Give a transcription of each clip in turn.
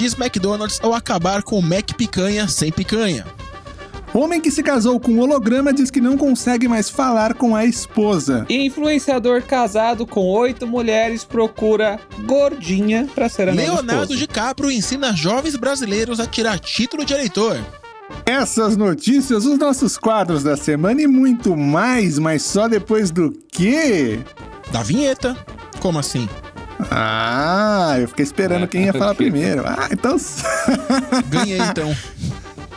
diz McDonald's ao acabar com o Mac Picanha sem picanha. Homem que se casou com um holograma diz que não consegue mais falar com a esposa. Influenciador casado com oito mulheres procura gordinha pra ser a Leonardo. DiCaprio ensina jovens brasileiros a tirar título de eleitor. Essas notícias, os nossos quadros da semana e muito mais, mas só depois do quê? Da vinheta. Como assim? Ah, eu fiquei esperando quem ia falar primeiro. Ah, então Ganhei então.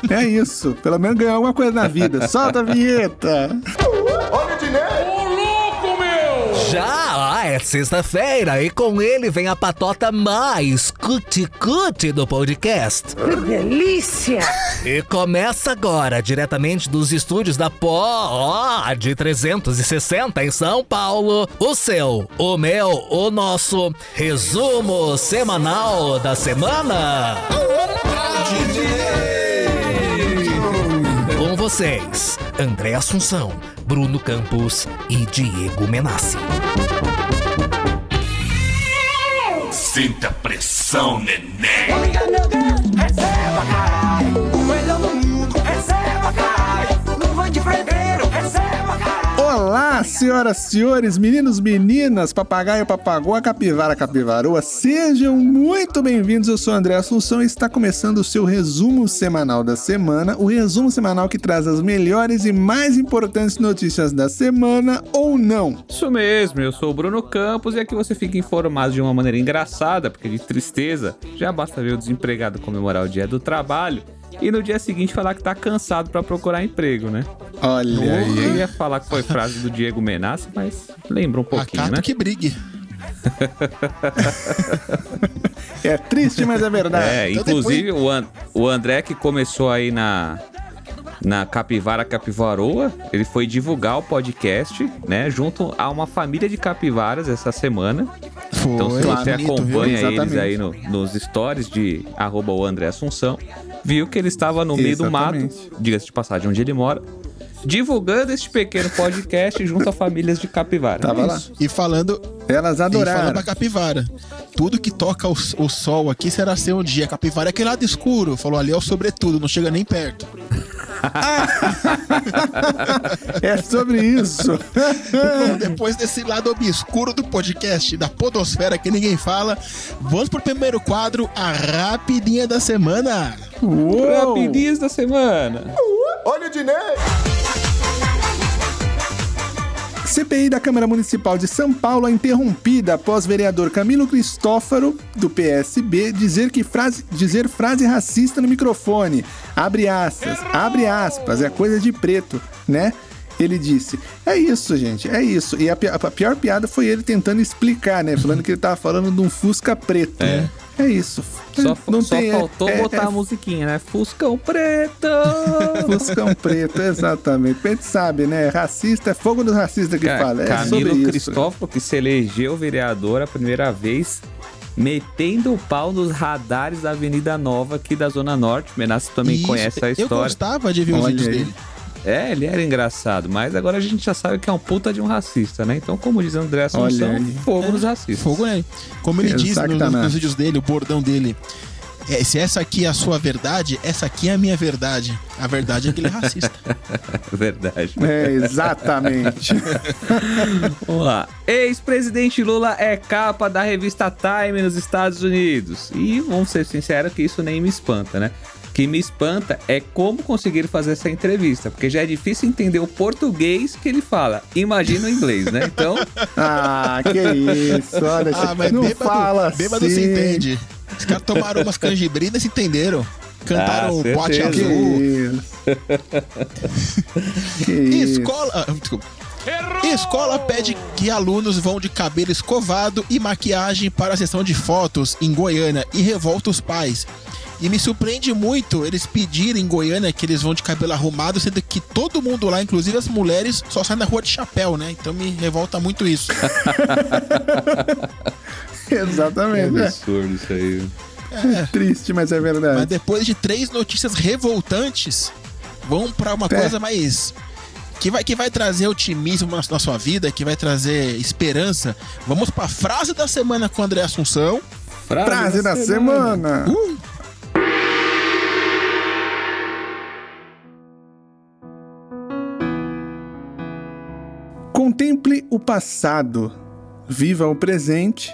é isso. Pelo menos ganhou alguma coisa na vida. Solta a vinheta. Já é sexta-feira e com ele vem a patota mais cuti-cuti do podcast. Que delícia! E começa agora, diretamente dos estúdios da Pod 360 em São Paulo, o seu, o meu, o nosso resumo semanal da semana. Com vocês, André Assunção, Bruno Campos e Diego Menassi. Sinta pressão, neném. Receba, caralho. Olá, senhoras, senhores, meninos, meninas, papagaio, papagoa, capivara, capivaroa, sejam muito bem-vindos. Eu sou o André Assunção e está começando o seu resumo semanal da semana, o resumo semanal que traz as melhores e mais importantes notícias da semana ou não. Isso mesmo, eu sou o Bruno Campos e aqui você fica informado de uma maneira engraçada, porque de tristeza já basta ver o desempregado comemorar o dia do trabalho e no dia seguinte falar que tá cansado pra procurar emprego, né? Olha Eu aí. ia falar que foi frase do Diego Menassi, mas lembra um pouquinho, né? que brigue. É triste, mas é verdade. É, Então inclusive o, An- o André que começou aí na na Capivara Capivaroa, ele foi divulgar o podcast, né, junto a uma família de capivaras essa semana. Foi. Então, se você acompanha viu? eles Exatamente. aí no- nos stories de arroba o André Assunção, viu que ele estava no meio do mato, Exatamente. diga-se de passagem, onde ele mora, divulgando este pequeno podcast junto a famílias de capivara. Tava É lá. E falando, Elas e falando adoraram. da capivara. Tudo que toca o, o sol aqui será ser um dia. Capivara é aquele lado escuro. Falou ali é o sobretudo, não chega nem perto. É sobre isso. Bom, depois desse lado obscuro do podcast, da podosfera que ninguém fala, vamos pro primeiro quadro, a rapidinha da semana. Uou. Rapidinhas da semana. CPI da Câmara Municipal de São Paulo é interrompida após vereador Camilo Cristófaro, do PSB, dizer que frase, dizer frase racista no microfone. Abre aspas, abre aspas, é coisa de preto, né? Ele disse: É isso, gente, é isso. E a, pi- a pior piada foi ele tentando explicar, né? Falando que ele tava falando de um Fusca preto. É, é isso. Só, Não só tem- é- faltou é- botar é a musiquinha, né? Fuscão preto! Fuscão preto, exatamente. A gente sabe, né? Racista é fogo dos racistas que Ca- fala. É Camilo sobre isso. Cristóforo, que se elegeu vereador a primeira vez, metendo o pau nos radares da Avenida Nova aqui da Zona Norte. Menassi também Isso, conhece a Eu história. gostava de ver os vídeos dele. É, ele era engraçado, mas agora a gente já sabe que é um puta de um racista, né? Então, como diz André Assunção, Olha fogo nos racistas. Fogo nele. Como ele diz no- Exatamente. nos vídeos dele, o bordão dele. É, se essa aqui é a sua verdade, essa aqui é a minha verdade. A verdade é que ele é racista. Verdade. É, exatamente. Vamos lá. Ex-presidente Lula é capa da revista Time nos Estados Unidos. E vamos ser sinceros que isso nem me espanta, né? O que me espanta é como conseguir fazer essa entrevista, porque já é difícil entender o português que ele fala. Imagina o inglês, né? Então, Ah, que isso. Olha, ah, mas não bêbado, fala bêbado assim. se entende. Os caras tomaram umas canjibrinas e se entenderam. Cantaram Ah, o pote azul. isso. Escola. ah. Escola pede que alunos vão de cabelo escovado e maquiagem para a sessão de fotos em Goiânia e revolta os pais. E me surpreende muito eles pedirem em Goiânia que eles vão de cabelo arrumado, sendo que todo mundo lá, inclusive as mulheres, só saem na rua de chapéu, né? Então me revolta muito isso. Exatamente. É. absurdo isso aí. triste, mas é Mas verdade. depois de três notícias revoltantes, vamos para uma É. coisa mais. Que vai, que vai trazer otimismo na, na sua vida, que vai trazer esperança. Vamos para a frase da semana com o André Assunção. Frase da semana. Uh, Contemple o passado, viva o presente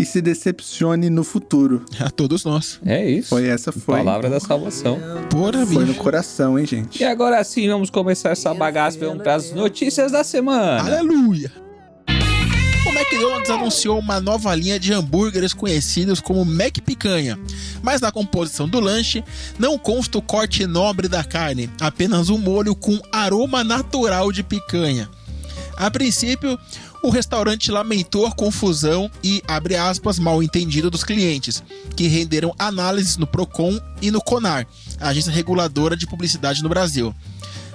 e se decepcione no futuro. A todos nós. É isso. Foi essa, foi. Palavra da salvação. Porra, Foi no coração, hein, gente? E agora sim, vamos começar essa bagaça. Vamos para as notícias da semana. Aleluia! O McDonald's anunciou uma nova linha de hambúrgueres conhecidos como Mac Picanha, mas na composição do lanche não consta o corte nobre da carne, apenas um molho com aroma natural de picanha. A princípio, o restaurante lamentou confusão e, abre aspas, mal entendido dos clientes, que renderam análises no PROCON e no CONAR, agência reguladora de publicidade no Brasil.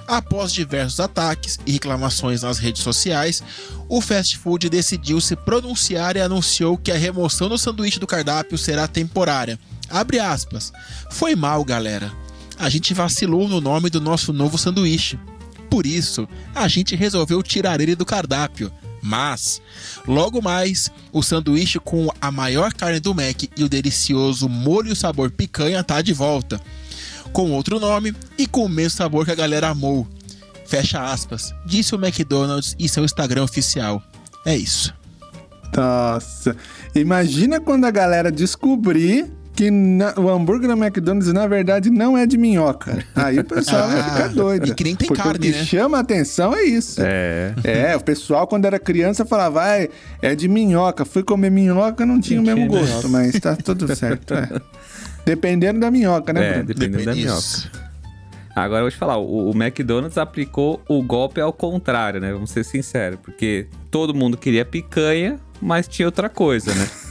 Após diversos ataques e reclamações nas redes sociais, o fast food decidiu se pronunciar e anunciou que a remoção do sanduíche do cardápio será temporária. Abre aspas. Foi mal, galera. A gente vacilou no nome do nosso novo sanduíche. Por isso, a gente resolveu tirar ele do cardápio. Mas, logo mais, o sanduíche com a maior carne do Mac e o delicioso molho sabor picanha tá de volta com outro nome e com o mesmo sabor que a galera amou. Fecha aspas, disse o McDonald's em seu Instagram oficial. É isso. Nossa. Imagina quando a galera descobrir que na- o hambúrguer do McDonald's, na verdade, não é de minhoca. Aí o pessoal vai Ah, ficar doido. e que nem tem Porque carne, o que né? chama a atenção é isso. É. É, o pessoal, quando era criança, falava, vai, é de minhoca. Fui comer minhoca, não tinha o Não mesmo gosto, mas tá tudo certo. é. Dependendo da minhoca, né, É, Bruno? dependendo da minhoca. Isso. Agora eu vou te falar, o, o McDonald's aplicou o golpe ao contrário, né? Vamos ser sinceros, porque todo mundo queria picanha, mas tinha outra coisa, né?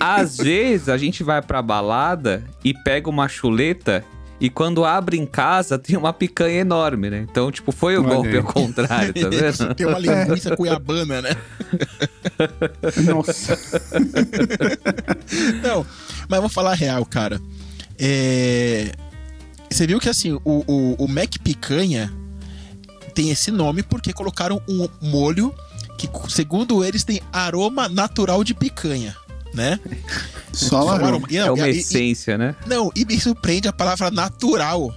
Às vezes a gente vai pra balada e pega uma chuleta e quando abre em casa tem uma picanha enorme, né? Então, tipo, foi o Olha golpe aí. ao contrário, tá vendo? Tem uma linguiça cuiabana, né? Nossa. Não, mas vou falar a real, cara. É... Você viu que assim, o, o, o Mac Picanha tem esse nome porque colocaram um molho que, segundo eles, tem aroma natural de picanha, né? Só aroma. E, É uma e- e- essência, né? Não, e me surpreende a palavra natural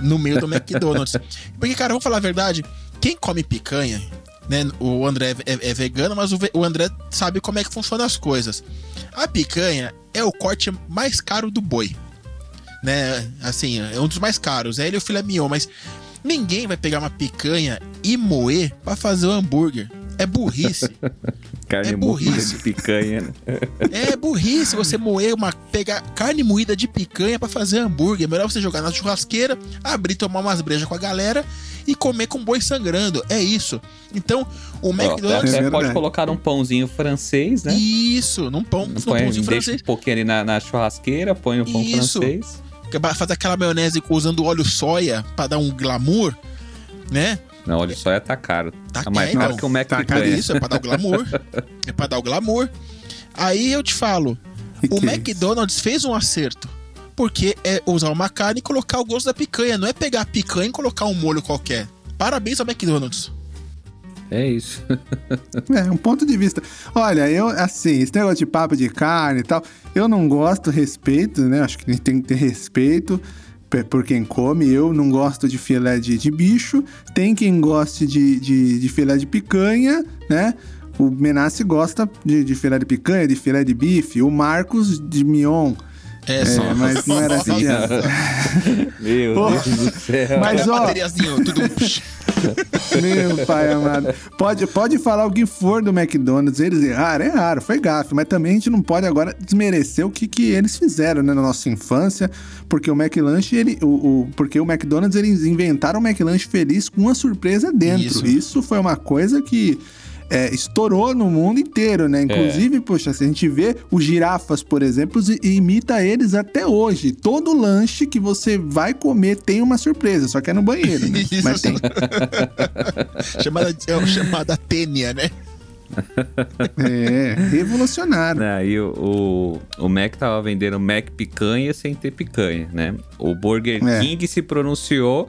no meio do McDonald's. Porque, cara, vamos falar a verdade, quem come picanha, né? O André é, é vegano, mas o, o André sabe como é que funcionam as coisas. A picanha é o corte mais caro do boi. Né? Assim, é um dos mais caros. É ele e o filé mignon, mas ninguém vai pegar uma picanha e moer pra fazer o hambúrguer. É burrice. Carne É moída burrice. de picanha, né? É burrice você moer uma. pegar carne moída de picanha pra fazer hambúrguer. É melhor você jogar na churrasqueira, abrir, tomar umas brejas com a galera e comer com boi sangrando. É isso. Então, o McDonald's. Até pode verdade. colocar um pãozinho francês, né? Isso, num pão, num Põe, pãozinho deixa francês. um pouquinho ali na, na churrasqueira, põe o pão Isso. francês. Fazer aquela maionese usando óleo soia pra dar um glamour, né? Não, olha só, tá caro. Tá Tá mais é, caro que o Mac tá. É isso, é pra dar o glamour. é pra dar o glamour. Aí eu te falo, o que é McDonald's fez um acerto. Porque é usar uma carne e colocar o gosto da picanha. Não é pegar a picanha e colocar um molho qualquer. Parabéns ao McDonald's. É isso. É, um ponto de vista. Olha, eu, assim, esse negócio de papo de carne e tal, eu não gosto, respeito, né? Acho que a gente tem que ter respeito pe- por quem come. Eu não gosto de filé de, de bicho. Tem quem goste de, de, de filé de picanha, né? O Menassi gosta de, de filé de picanha, de filé de bife. O Marcos de Mion. É, só. É, mas não era piada. Meu Pô. Deus do céu. Mas, ó, Bateriazinho, tudo. Meu pai amado. Pode, pode falar o que for do McDonald's, eles erraram, erraram, foi gafe, mas também a gente não pode agora desmerecer o que, que eles fizeram né, na nossa infância, porque o McLanche, ele, o, o- porque o McDonald's, eles inventaram o McLanche feliz com uma surpresa dentro. Isso. Isso, foi uma coisa que é, estourou no mundo inteiro, né? Inclusive, poxa, se a gente vê os girafas, por exemplo, e- imita eles até hoje. Todo lanche que você vai comer tem uma surpresa, só que é no banheiro, né? Isso. Mas tem. chamada, é o chamada tênia, né? É, revolucionário. Aí o, o, o Mac tava vendendo Mac picanha sem ter picanha, né? O Burger É. King se pronunciou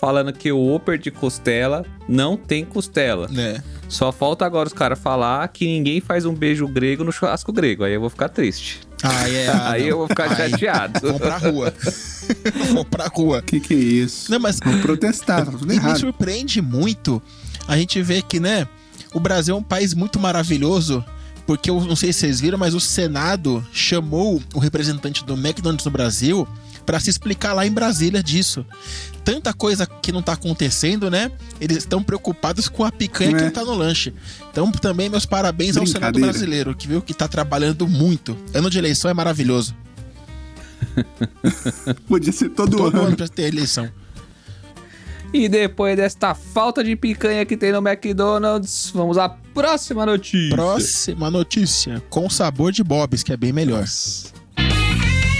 falando que o Whopper de costela não tem costela. né? Só falta agora os caras falar que ninguém faz um beijo grego no churrasco grego. Aí eu vou ficar triste. Ah, é. ah, Aí não. eu vou ficar Aí, chateado. Vamos pra rua. vamos pra rua. Que que é isso? Não, mas Vamos protestar, tá tudo E me errado. surpreende muito a gente ver que, né? o Brasil é um país muito maravilhoso, porque eu não sei se vocês viram, mas o Senado chamou o representante do McDonald's no Brasil para se explicar lá em Brasília disso. Tanta coisa que não tá acontecendo, né? Eles estão preocupados com a picanha que É. não tá no lanche. Então, também meus parabéns ao Senado brasileiro, que viu que tá trabalhando muito. Ano de eleição é maravilhoso. Podia ser todo, Todo ano. ano pra ter eleição. E depois desta falta de picanha que tem no McDonald's, vamos à próxima notícia. Próxima notícia, com sabor de Bob's, que é bem melhor.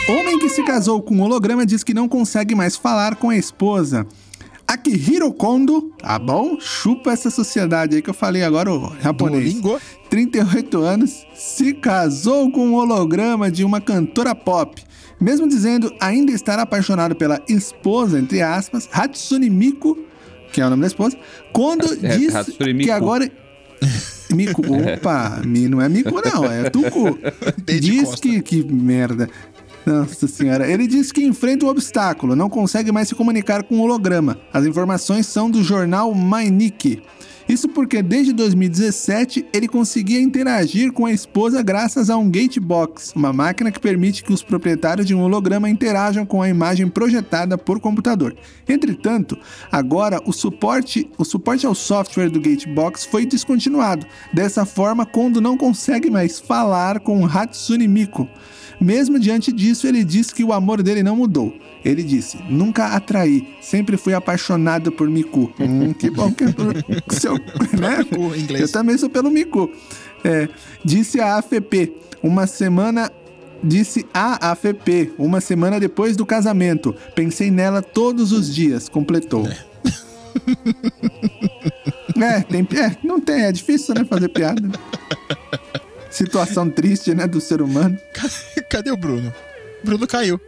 Homem que se casou com holograma diz que não consegue mais falar com a esposa. Akihiro Kondo, tá bom? Chupa essa sociedade aí que eu falei agora, o japonês. Duolingo. 38 anos, se casou com um holograma de uma cantora pop. Mesmo dizendo ainda estar apaixonado pela esposa, entre aspas, Hatsune Miku, que é o nome da esposa, Kondo É, diz Hatsune que agora... Miku, opa, Mi não é Miku não, é Tuku. Diz que, que merda. Nossa senhora. Ele diz que enfrenta um obstáculo, não consegue mais se comunicar com o holograma. As informações são do jornal Mainique. Isso porque desde 2017 ele conseguia interagir com a esposa graças a um Gatebox, uma máquina que permite que os proprietários de um holograma interajam com a imagem projetada por computador. Entretanto, agora o suporte, o suporte ao software do Gatebox foi descontinuado. Dessa forma, Kondo não consegue mais falar com Hatsune Miku. Mesmo diante disso, ele disse que o amor dele não mudou. Ele disse: Nunca atraí, sempre fui apaixonado por Miku. Hum, que bom que é seu, né? Eu também sou pelo Miku. É, disse a AFP, uma semana. Disse a AFP, uma semana depois do casamento. Pensei nela todos os dias, completou. É, tem, é, não tem, é difícil, né, fazer piada. Situação triste, né, do ser humano. Cadê o Bruno? Bruno caiu.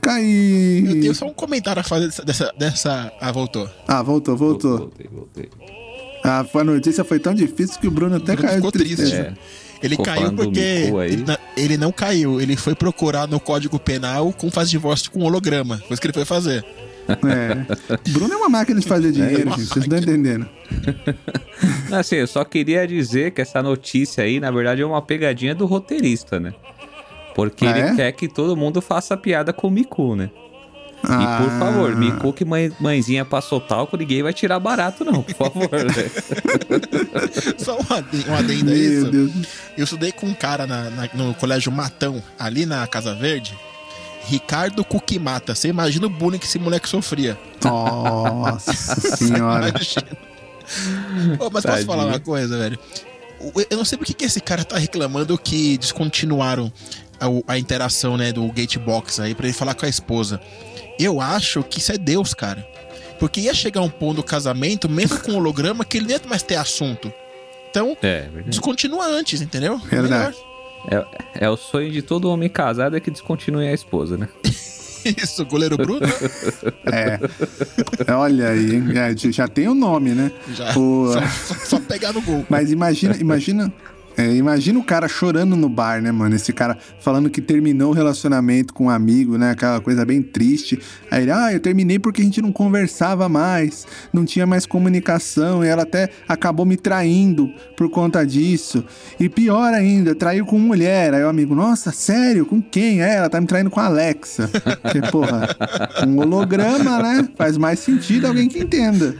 Cai. Eu tenho só um comentário a fazer dessa. dessa, dessa- Ah, voltou. Ah, voltou, voltou. Voltei, voltei. Ah, a notícia foi tão difícil que o Bruno até O Bruno caiu ficou triste. É. Ele Ficou caiu porque. Ele, ele não caiu, ele foi procurar no Código Penal com faz divórcio com holograma. Foi isso que ele foi fazer. É. Bruno é uma máquina de fazer dinheiro, uma gente. Vocês não estão entendendo. Não, Assim, eu só queria dizer que essa notícia aí, na verdade, é uma pegadinha do roteirista, né? Porque Ah, ele é? quer que todo mundo faça piada com o Miku, né? E por Ah. favor, Miku que mãe, mãezinha passou talco, ninguém vai tirar barato, não, por favor. né? Só um adendo, um adendo a isso. Deus. Eu estudei com um cara na- na- no colégio Matão, ali na Casa Verde. Ricardo Kukimata. Você imagina o bullying que esse moleque sofria. Nossa senhora. Imagina. Ô, mas posso Tadinho. falar uma coisa, velho? O- Eu não sei por que esse cara tá reclamando que descontinuaram a, a interação, né, do Gatebox aí pra ele falar com a esposa. Eu acho que isso é Deus, cara. Porque ia chegar um ponto do casamento, mesmo com holograma, que ele nem ia mais ter assunto. Então, É, verdade. descontinua antes, entendeu? Verdade. Melhor. É, é o sonho de todo homem casado é que descontinue a esposa, né? Isso, goleiro Bruno É. Olha aí, hein? É, já tem o nome, né? já. O- Só, só- só pegar no gol. Mas imagina, imagina. É, imagina o cara chorando no bar, né, mano? Esse cara falando que terminou o relacionamento com um amigo, né? Aquela coisa bem triste. Aí ele, ah, eu terminei porque a gente não conversava mais, não tinha mais comunicação, e ela até acabou me traindo por conta disso. E pior ainda, traiu com mulher. Aí o amigo, nossa, sério? Com quem? É, ela tá me traindo com a Alexa. Porque, porra, um holograma, né? Faz mais sentido alguém que entenda.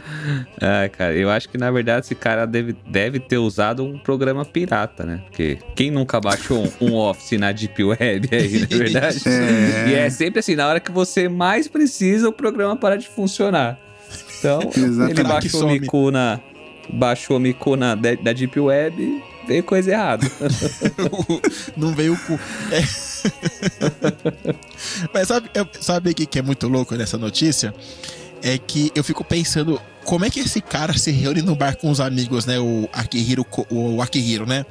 Ah, cara, eu acho que na verdade esse cara deve, deve ter usado um programa pirata, né? Porque quem nunca baixou um, um Office na Deep Web aí, na verdade? É. E é sempre assim, na hora que você mais precisa, o programa para de funcionar. Então, ele baixou o. Miku na. Baixou o Miku na, da, da Deep Web, veio coisa errada. não veio o cu. É. Mas sabe, sabe o que que é muito louco nessa notícia? É que eu fico pensando como é que esse cara se reúne no bar com os amigos, né? O Akihiro, o Akihiro, né?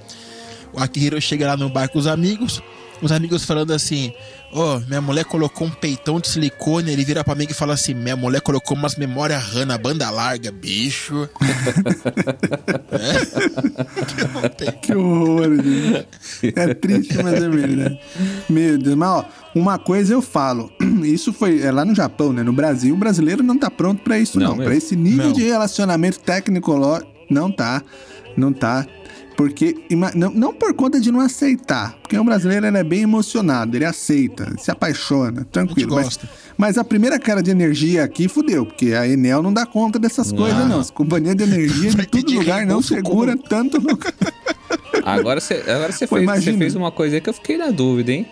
O Akihiro chega lá no bar com os amigos, os amigos falando assim: Ó, minha mulher colocou um peitão de silicone. Ele vira pra mim e fala assim: Minha mulher colocou umas memórias RAM na banda larga, bicho. é? Que horror, gente. É triste, mas é verdade. Meu Deus, mas ó, uma coisa eu falo. Isso foi é lá no Japão, né? No Brasil, o brasileiro não tá pronto pra isso, Não não. mesmo. Pra esse nível Não. de relacionamento técnico, lo- não tá. Não tá. Porque, não, não por conta de não aceitar. Porque o brasileiro ele é bem emocionado, ele aceita, se apaixona, tranquilo. Mas, gosta. mas a primeira cara de energia aqui fudeu, porque a Enel não dá conta dessas coisas, não. As companhias de energia em todo lugar não segura tanto. No... Agora você agora Pô, fez, fez uma coisa aí que eu fiquei na dúvida, hein?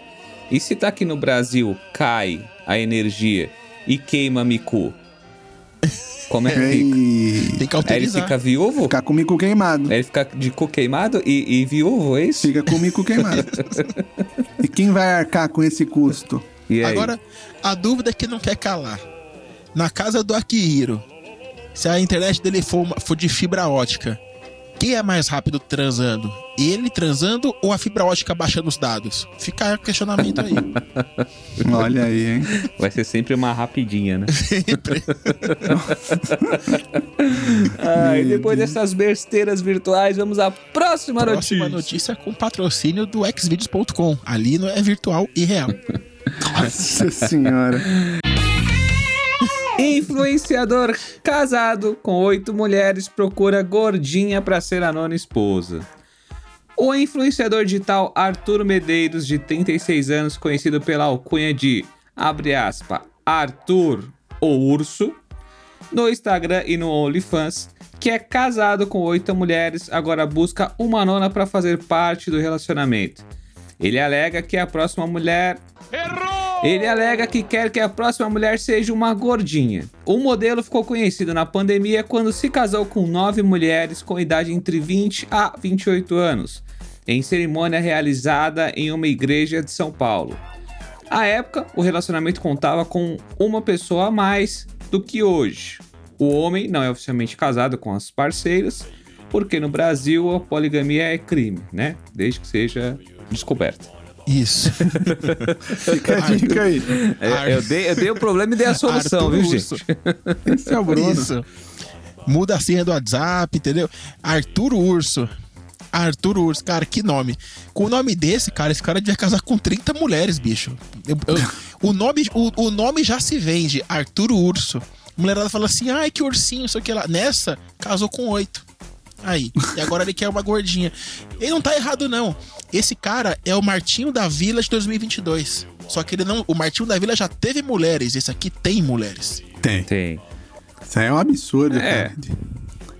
E se tá aqui no Brasil, cai a energia e queima Miku? Como é que fica? e Tem que Aí ele fica viúvo? ficar com o mico queimado. Aí ele fica de cu queimado e, e viúvo, é isso? Fica com o mico queimado. e quem vai arcar com esse custo? E aí? Agora, a dúvida é que não quer calar. Na casa do Akihiro, se a internet dele for, uma- for de fibra ótica, quem é mais rápido transando? Ele transando ou a fibra ótica baixando os dados? Fica o questionamento aí. Olha aí, hein? Vai ser sempre uma rapidinha, né? ah, e depois dessas besteiras virtuais, vamos à próxima, Próxima notícia. notícia com patrocínio do xvideos.com. Ali não é virtual e real. Nossa senhora. Influenciador casado com oito mulheres procura gordinha pra ser a nona esposa. O influenciador digital Arthur Medeiros, de 36 anos, conhecido pela alcunha de, abre aspas, Arthur o Urso, no Instagram e no OnlyFans, que é casado com oito mulheres, agora busca uma nona para fazer parte do relacionamento. Ele alega que a próxima mulher ele alega que quer que a próxima mulher seja uma gordinha. O modelo ficou conhecido na pandemia quando se casou com nove mulheres com idade entre 20 a 28 anos, em cerimônia realizada em uma igreja de São Paulo. À época, o relacionamento contava com uma pessoa a mais do que hoje. O homem não é oficialmente casado com as parceiras, porque no Brasil a poligamia é crime, né? Desde que seja descoberta. Isso. Fica a dica aí. É, eu, dei, eu dei o problema e dei a solução, Arthur viu, Urso. gente? Esse é o Bruno. Isso. Muda a senha do WhatsApp, entendeu? Arthur Urso. Arthur Urso, cara, que nome. Com o nome desse, cara, esse cara devia casar com 30 mulheres, bicho. Eu- eu- o, nome, o, o nome já se vende, Arthur Urso. A mulherada fala assim, ai, que ursinho, isso aqui lá. Nessa, casou com oito. Aí. E agora ele quer uma gordinha. Ele não tá errado, não. Esse cara é o Martinho da Vila de 2022. Só que ele não. O Martinho da Vila já teve mulheres. Esse aqui tem mulheres. Tem. Tem. Isso aí é um absurdo, É. cara.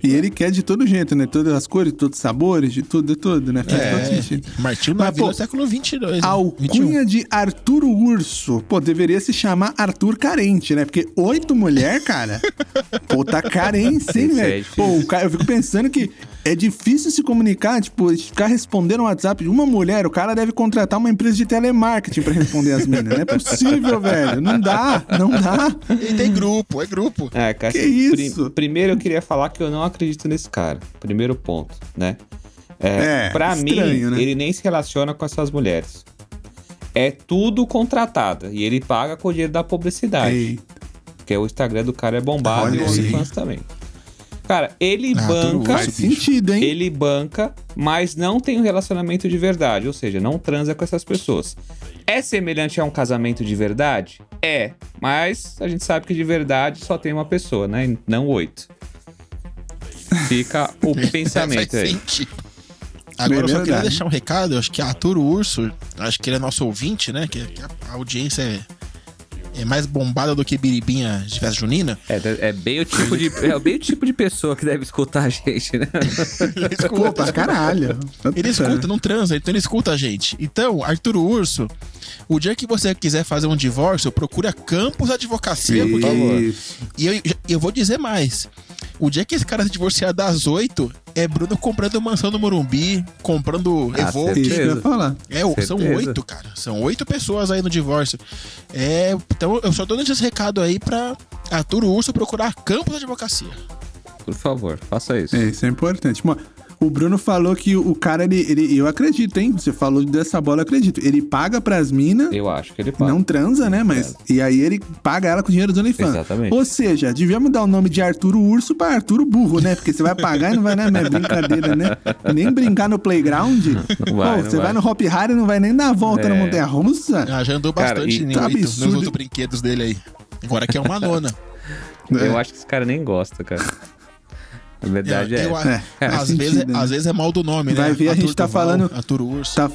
E ele quer de todo jeito, né? Todas as cores, todos os sabores, de tudo, de tudo, né? Faz todo sentido. Martinho Mas, pô, do século 22. né? Alcunha de Arthur Urso. Pô, deveria se chamar Arthur Carente, né? Porque oito mulher, cara. pô, tá carência, hein, é velho? difícil. pô, o cara, eu fico pensando que é difícil se comunicar, tipo, ficar respondendo o WhatsApp de uma mulher. O cara deve contratar uma empresa de telemarketing pra responder as minas. Não é possível, velho. Não dá, não dá. E tem grupo, é grupo. É, cara, Que isso? primeiro eu queria falar que eu não acredito nesse cara. Primeiro ponto, né? É, É, pra estranho, mim, né? ele nem se relaciona com essas mulheres. É tudo contratada. E ele paga com o dinheiro da publicidade. Eita. Porque o Instagram do cara é bombado Olha e o aí. OnlyFans também. Cara, ele Ah, banca. Faz sentido, hein? Ele banca, mas não tem um relacionamento de verdade, ou seja, não transa com essas pessoas. É semelhante a um casamento de verdade? É, mas a gente sabe que de verdade só tem uma pessoa, né? Não oito. Fica o pensamento aí. sentido. Agora eu só queria deixar um recado, eu acho que Arthur Urso, acho que ele é nosso ouvinte, né? Que, a audiência é, é mais bombada do que biribinha de festa junina. É, é bem o tipo de é bem o tipo de pessoa que deve escutar a gente, né? Ele escuta, pra caralho. ele escuta, não transa, então ele escuta a gente. Então, Arthur Urso, o dia que você quiser fazer um divórcio, procura Campos Advocacia, porque Isso. E eu, eu vou dizer mais. O dia que esse cara se divorciar das oito, é Bruno comprando mansão no Morumbi, comprando Ah, Evoque. Isso que eu ia Certeza. falar. É, o- são Certeza. oito, cara. São oito pessoas aí no divórcio. É, então eu só tô dando esse recado aí pra Arthur Urso procurar Campos Advocacia. Por favor, faça isso. É, isso é importante. Mano, o Bruno falou que o cara, ele, ele. Eu acredito, hein? Você falou dessa bola, eu acredito. Ele paga pras minas. Eu acho que ele paga. Não transa, né? Mas. E aí ele paga ela com dinheiro do OnlyFans. Exatamente. Ou seja, devíamos dar o nome de Arturo Urso pra Arturo Burro, né? Porque você vai pagar e não vai, né? É brincadeira, né? Nem brincar no playground. Não vai, Pô, não você vai. vai. no Hop Harry e não vai nem dar a volta na É. Montanha Russa. Ah, já andou Cara, bastante e em tá oito, nos absurdo. outros brinquedos dele aí. Agora que é uma nona. Eu acho que esse cara nem gosta, cara. A verdade é. Eu- essa. É, às, faz vezes, sentido, né? às vezes é mal do nome, né? Vai ver, a gente tá falando- Arthur Urso. Tá.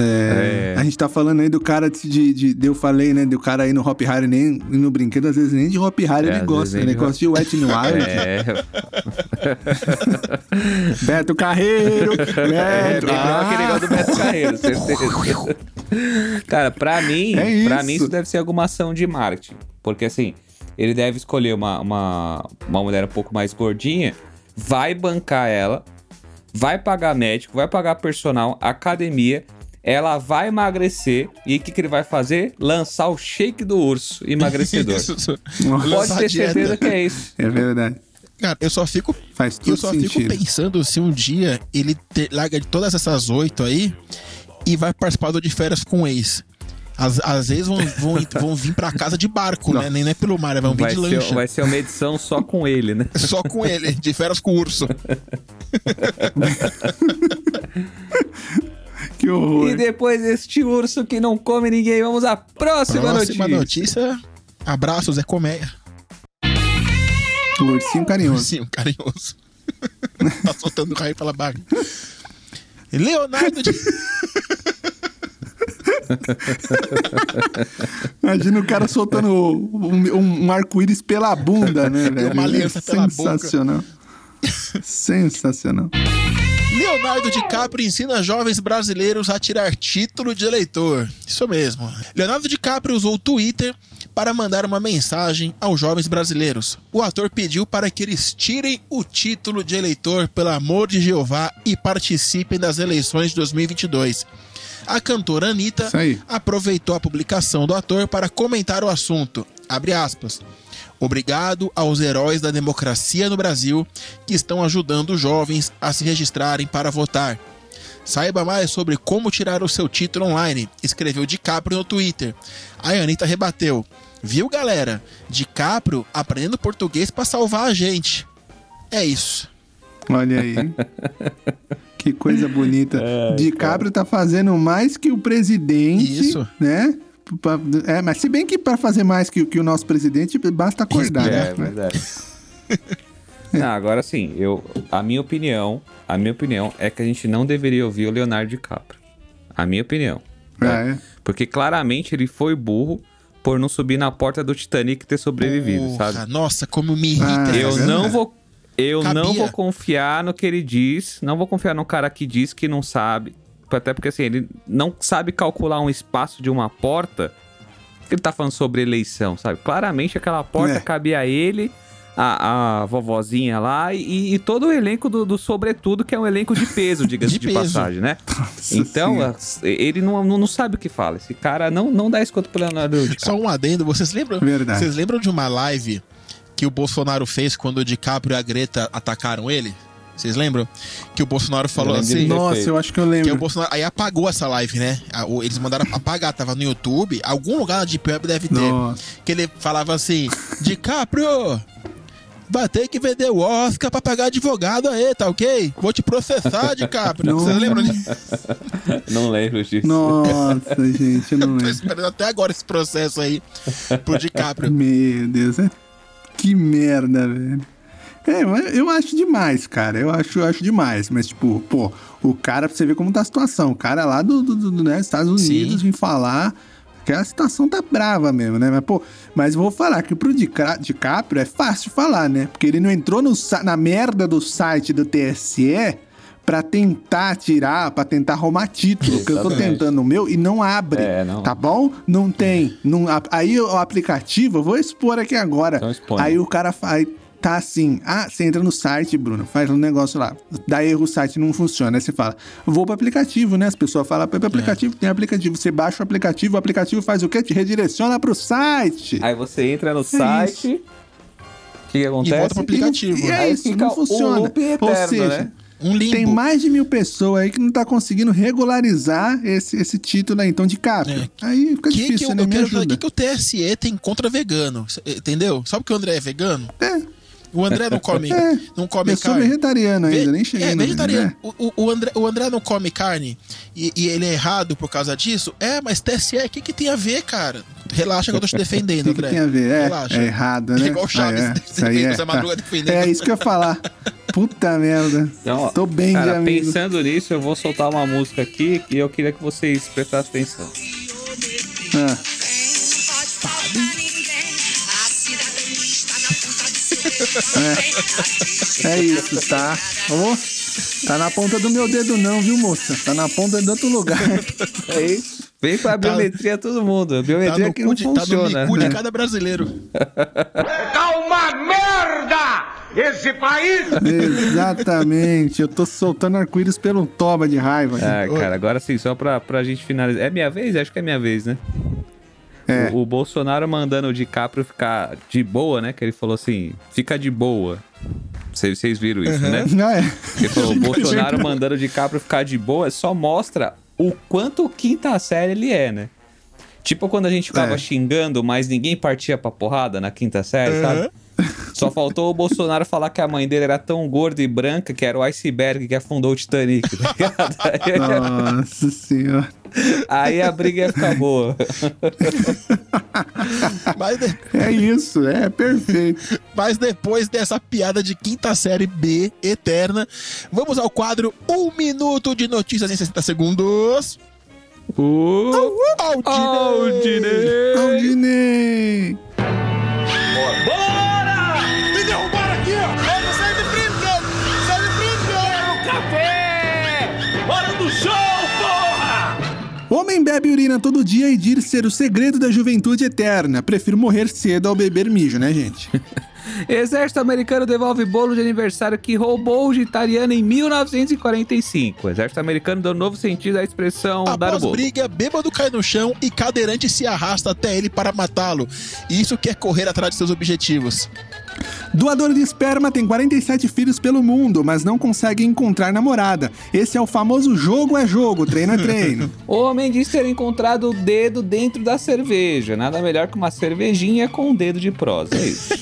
É, A gente tá falando aí do cara de, de, de- Eu falei, né? Do cara aí no Hop Harry, nem no brinquedo, às vezes nem de Hop Harry É, ele gosta, Ele gosta de Wet n Wild. É, Beto Carreiro! é, Beto! lembrou Ah, aquele negócio do Beto Carreiro, certeza. Cara, pra mim, É pra mim isso deve ser alguma ação de marketing. Porque assim, ele deve escolher uma, uma, uma mulher um pouco mais gordinha, vai bancar ela, vai pagar médico, vai pagar personal, academia, ela vai emagrecer e o que, que ele vai fazer? Lançar o shake do urso emagrecedor. Isso, isso. Pode Lançar ter certeza que é isso. É verdade. Cara, eu só fico Faz eu tudo só sentido. fico pensando se um dia ele te- larga de todas essas oito aí e vai participar do de férias com o ex. Às, às vezes vão, vão, vão vir pra casa de barco, né? Nem não é pelo mar, vão vir Vai de ser, lancha. vai ser uma edição só com ele, né? Só com ele, de férias com o urso. Que horror. E depois deste urso que não come ninguém, vamos à próxima, Próxima notícia. notícia. Abraços, Zé Colmeia. O ursinho carinhoso. Sim, carinhoso. tá soltando raio pela barra. Leonardo de... Imagina o cara soltando um, um- arco-íris pela bunda, né, velho? uma aliança pela boca. Sensacional. Sensacional. Leonardo DiCaprio ensina jovens brasileiros a tirar título de eleitor. Isso mesmo. Leonardo DiCaprio usou o Twitter para mandar uma mensagem aos jovens brasileiros. O ator pediu para que eles tirem o título de eleitor, pelo amor de Jeová, e participem das eleições de 2022. A cantora Anitta aproveitou a publicação do ator para comentar o assunto. Abre aspas. Obrigado aos heróis da democracia no Brasil que estão ajudando os jovens a se registrarem para votar. Saiba mais sobre como tirar o seu título online, escreveu DiCaprio no Twitter. A Anitta rebateu. Viu, galera? DiCaprio aprendendo português para salvar a gente. É isso. Olha aí. que coisa bonita. DiCaprio tá fazendo mais que o presidente. Isso. Né? É, mas se bem que para fazer mais que, o- que o nosso presidente, basta acordar, É, né? verdade. Não, agora sim, eu, a minha opinião, a minha opinião é que a gente não deveria ouvir o Leonardo DiCaprio. A minha opinião. tá? É, é. Porque claramente ele foi burro por não subir na porta do Titanic e ter sobrevivido, Porra, sabe? Nossa, como me irrita. Ah, Eu é não vou. Eu Cabia. não vou confiar no que ele diz. Não vou confiar no cara que diz que não sabe. Até porque assim, ele não sabe calcular um espaço de uma porta. Ele tá falando sobre eleição, sabe? Claramente aquela porta É. cabia a ele, a, a vovozinha lá e, e todo o elenco do, do Sobretudo, que é um elenco de peso, diga-se De de, peso. passagem, né? Nossa então, as- ele não, não, não sabe o que fala. Esse cara não, não dá escuta pro Leonardo Só DiCaprio. um adendo, vocês lembram? Verdade. Vocês lembram de uma live que o Bolsonaro fez quando o DiCaprio e a Greta atacaram ele? Vocês lembram? Que o Bolsonaro falou assim. Nossa, eu acho que eu Que lembro. o Bolsonaro. Aí apagou essa live, né? Eles mandaram apagar, tava no YouTube. Algum lugar de Web deve ter. Nossa. Que ele falava assim: DiCaprio, vai ter que vender o Oscar pra pagar advogado aí, tá ok? Vou te processar, DiCaprio. Vocês lembram disso? Não lembro disso. Nossa, gente, eu não Tô lembro. esperando até agora esse processo aí pro DiCaprio. Meu Deus, é... que merda, velho. É, eu acho demais, cara. Eu acho, eu acho demais. Mas, tipo, pô, o cara, pra você ver como tá a situação. O cara lá do, do, do, né, Estados Unidos Sim. vem falar que a situação tá brava mesmo, né? Mas, pô, mas vou falar que pro Dica- DiCaprio é fácil falar, né? Porque ele não entrou no, na merda do site do TSE pra tentar tirar, pra tentar arrumar título. Que eu tô tentando o meu e não abre. É, não. Tá bom? Não tem. Não, aí o aplicativo, eu vou expor aqui agora. Então expõe. aí o cara faz. Tá assim, ah, você entra no site, Bruno, faz um negócio lá, dá erro, o site não funciona. Aí você fala, vou pro aplicativo, né? As pessoas falam, pro aplicativo, tem aplicativo. Você baixa o aplicativo, o aplicativo faz o quê? Te redireciona pro site. Aí você entra no site. O que, que acontece? volta pro aplicativo. E é Aí isso, fica não funciona. loop eterno, Ou seja, né? Um limbo. tem mais de mil pessoas aí que não tá conseguindo regularizar esse, esse título aí, então de capa. É. Aí fica que que difícil, eu, né? eu Me saber o ajuda. que, que o TSE tem contra vegano, entendeu? Sabe que o André é vegano? É. O André não come, É, não come eu sou carne. vegetariano ainda, Ve- nem cheguei É, no- vegetariano. né? O, o- o André, o André não come carne e, e ele é errado por causa disso? É, mas TSE, o que, que tem a ver, cara? Relaxa que eu tô te defendendo, O que, que André. tem a ver? É, Relaxa. é errado, né? É igual o Chaves, Ah, é. Isso aí é. o defendendo. É isso que eu ia falar. Puta merda. Então, Tô bem de cara, amigo. pensando nisso, eu vou soltar uma música aqui e eu queria que vocês prestassem atenção. Ah, é isso, tá? Ô, tá na ponta do meu dedo não, viu, moça? Tá na ponta de outro lugar. É isso. Vem pra biometria todo mundo. A Tá biometria no, que cu não de, tá no funciona. cu de né? cada brasileiro. Tá uma merda esse país! Exatamente. Eu tô soltando arco-íris pelo toba de raiva. aqui. Ah, cara, agora sim, só pra, pra gente finalizar. É minha vez? Acho que é minha vez, né? É. O, o Bolsonaro mandando o DiCaprio ficar de boa, né? Que ele falou assim: fica de boa. Vocês vocês viram isso, né? Ah, é. Ele falou: o Bolsonaro mandando o DiCaprio ficar de boa só mostra o quanto quinta série ele é, né? Tipo quando a gente ficava É. xingando, mas ninguém partia pra porrada na quinta série, sabe? Só faltou o Bolsonaro falar que a mãe dele era tão gorda e branca que era o iceberg que afundou o Titanic, tá ligado? Nossa senhora. Aí a briga ia ficar boa. Mas, de- É isso, é perfeito. mas depois dessa piada de quinta série B eterna, vamos ao quadro Um Minuto de Notícias em 60 Segundos. Uh, Aldinei! Aldinei. Homem bebe urina todo dia e diz ser o segredo da juventude eterna. Prefiro morrer cedo ao beber mijo, né, gente? Exército americano devolve bolo de aniversário que roubou de italiano em 1945. O exército americano deu novo sentido à expressão dar o Após bolo. briga, bêbado cai no chão e cadeirante se arrasta até ele para matá-lo. Isso quer correr atrás de seus objetivos. Doador de esperma tem 47 filhos pelo mundo, mas não consegue encontrar namorada. Esse é o famoso jogo é jogo, treino é treino. Homem diz ter encontrado o dedo dentro da cerveja. Nada melhor que uma cervejinha com um dedo de prosa. É isso.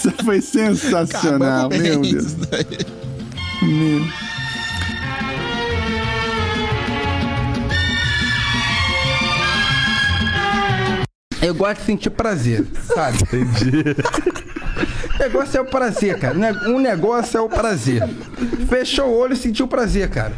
Isso foi sensacional, meu Deus. isso daí. Meu. Eu gosto de sentir prazer, sabe? Entendi. O negócio é o prazer, cara. Um negócio é o prazer. Fechou o olho e sentiu prazer, cara.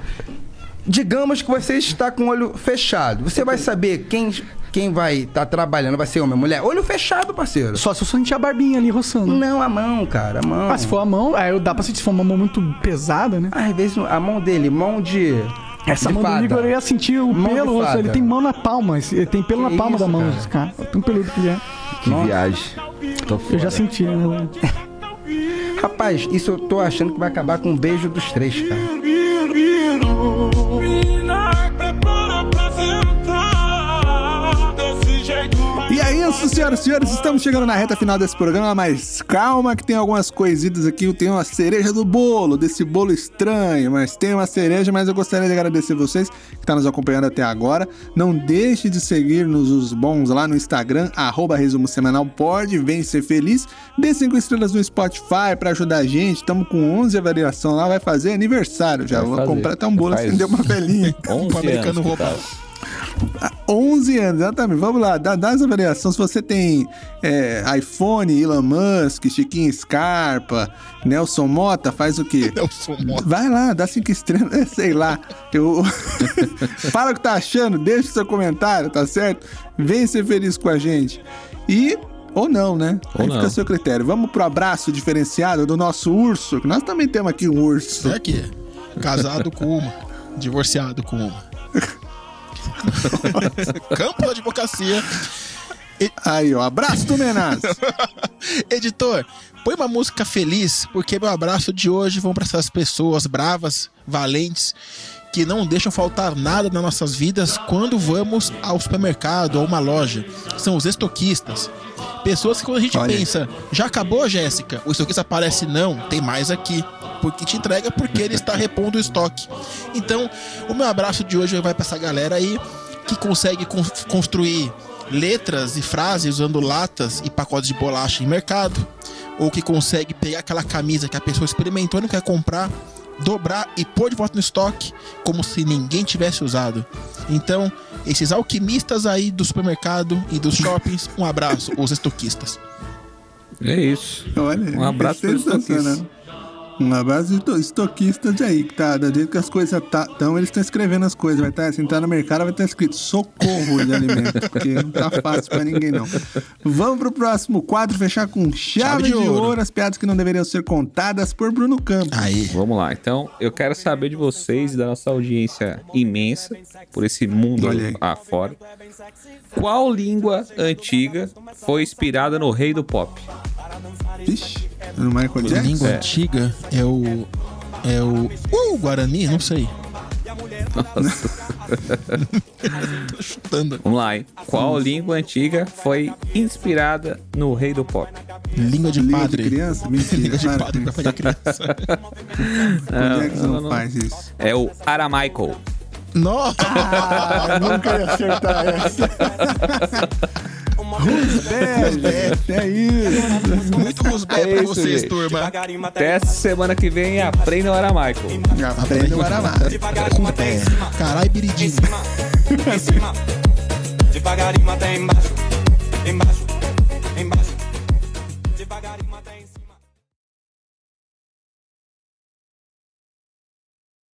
Digamos que você está com o olho fechado. Você vai saber quem, quem vai estar trabalhando. Vai ser homem ou mulher? Olho fechado, parceiro. Só se eu sentir a barbinha ali roçando. Não, a mão, cara. A mão. Ah, se for a mão, aí dá pra sentir se for uma mão muito pesada, né? Às vezes a mão dele, mão de. Essa de mão do fada. Igor eu ia sentir o Mão pelo, ele tem mão na palma, ele tem pelo Que na palma isso, da mão, cara? cara. Tão peludo que é. Que viagem. Tô Eu já senti, né? Rapaz, isso eu tô achando que vai acabar com um beijo dos três, cara. Isso, senhoras e senhores, estamos chegando na reta final desse programa, mas calma que tem algumas coisitas aqui, eu tenho uma cereja do bolo, desse bolo estranho, mas tem uma cereja, mas eu gostaria de agradecer vocês que estão nos acompanhando até agora. Não deixe de seguir-nos os bons lá no Instagram, arroba resumo semanal, pode, vem ser feliz. Dê cinco estrelas no Spotify pra ajudar a gente, estamos com 11 avaliação lá, vai fazer aniversário já, Vai vou fazer. comprar até um bolo, acender uma velhinha. 11 americano roubar. tá. 11 anos, exatamente. Vamos lá, dá, dá as avaliações. Se você tem é, iPhone, Elon Musk, Chiquinho Scarpa, Nelson Mota, faz o quê? Nelson Mota. Vai lá, dá cinco estrelas, sei lá. Eu... Fala o que tá achando, deixa o seu comentário, tá certo? Vem ser feliz com a gente. E. Ou não, né? Ou Aí não. fica a seu critério. Vamos pro abraço diferenciado do nosso urso, que nós também temos aqui um urso. É aqui. Casado com uma. Divorciado com uma. Campo da advocacia. Aí, ó, abraço do Menas. Editor, põe uma música feliz, porque meu abraço de hoje vão para essas pessoas bravas, valentes, que não deixam faltar nada nas nossas vidas quando vamos ao supermercado ou uma loja. São os estoquistas. Pessoas que quando a gente Olha pensa, já acabou, Jéssica? O estoquista aparece, não, tem mais aqui. Porque te entrega porque ele está repondo o estoque. Então, o meu abraço de hoje vai para essa galera aí que consegue con- construir letras e frases usando latas e pacotes de bolacha em mercado, ou que consegue pegar aquela camisa que a pessoa experimentou e não quer comprar dobrar e pôr de volta no estoque como se ninguém tivesse usado. Então, esses alquimistas aí do supermercado e dos shoppings, um abraço, os estoquistas. É isso. Olha, Um abraço é pro sensacional. estoquista. Um abraço de estoquistas de aí, que tá, da jeito que as coisas tá, então eles estão escrevendo as coisas, vai estar, se entrar no mercado vai estar escrito socorro de alimento, porque não tá fácil pra ninguém não. Vamos pro próximo quadro, fechar com chave, de, ouro. as piadas que não deveriam ser contadas por Bruno Campos. Aí. Vamos lá, então eu quero saber de vocês da nossa audiência imensa por esse mundo Olha aí. afora. Qual língua antiga foi inspirada no rei do pop? Vixe, no Michael Jackson? Língua É. antiga é o. É o. Uh, Guarani? Não sei. Tô chutando. Vamos lá, hein? Qual língua antiga foi inspirada no rei do pop? Língua de Língua de padre. criança? Mentira, Língua de claro padre que pra fazer criança. Michael Jackson não, faz isso. É o aramaico. Nossa! Ah, nunca ia acertar essa. Rusbet, é isso. Muito rusbé É pra vocês, gente. turma. Até essa semana que vem aprenda o aramaico. Aprenda o Aramar. Rusbé. Caralho, biridinho. Devagarinho até embaixo, embaixo,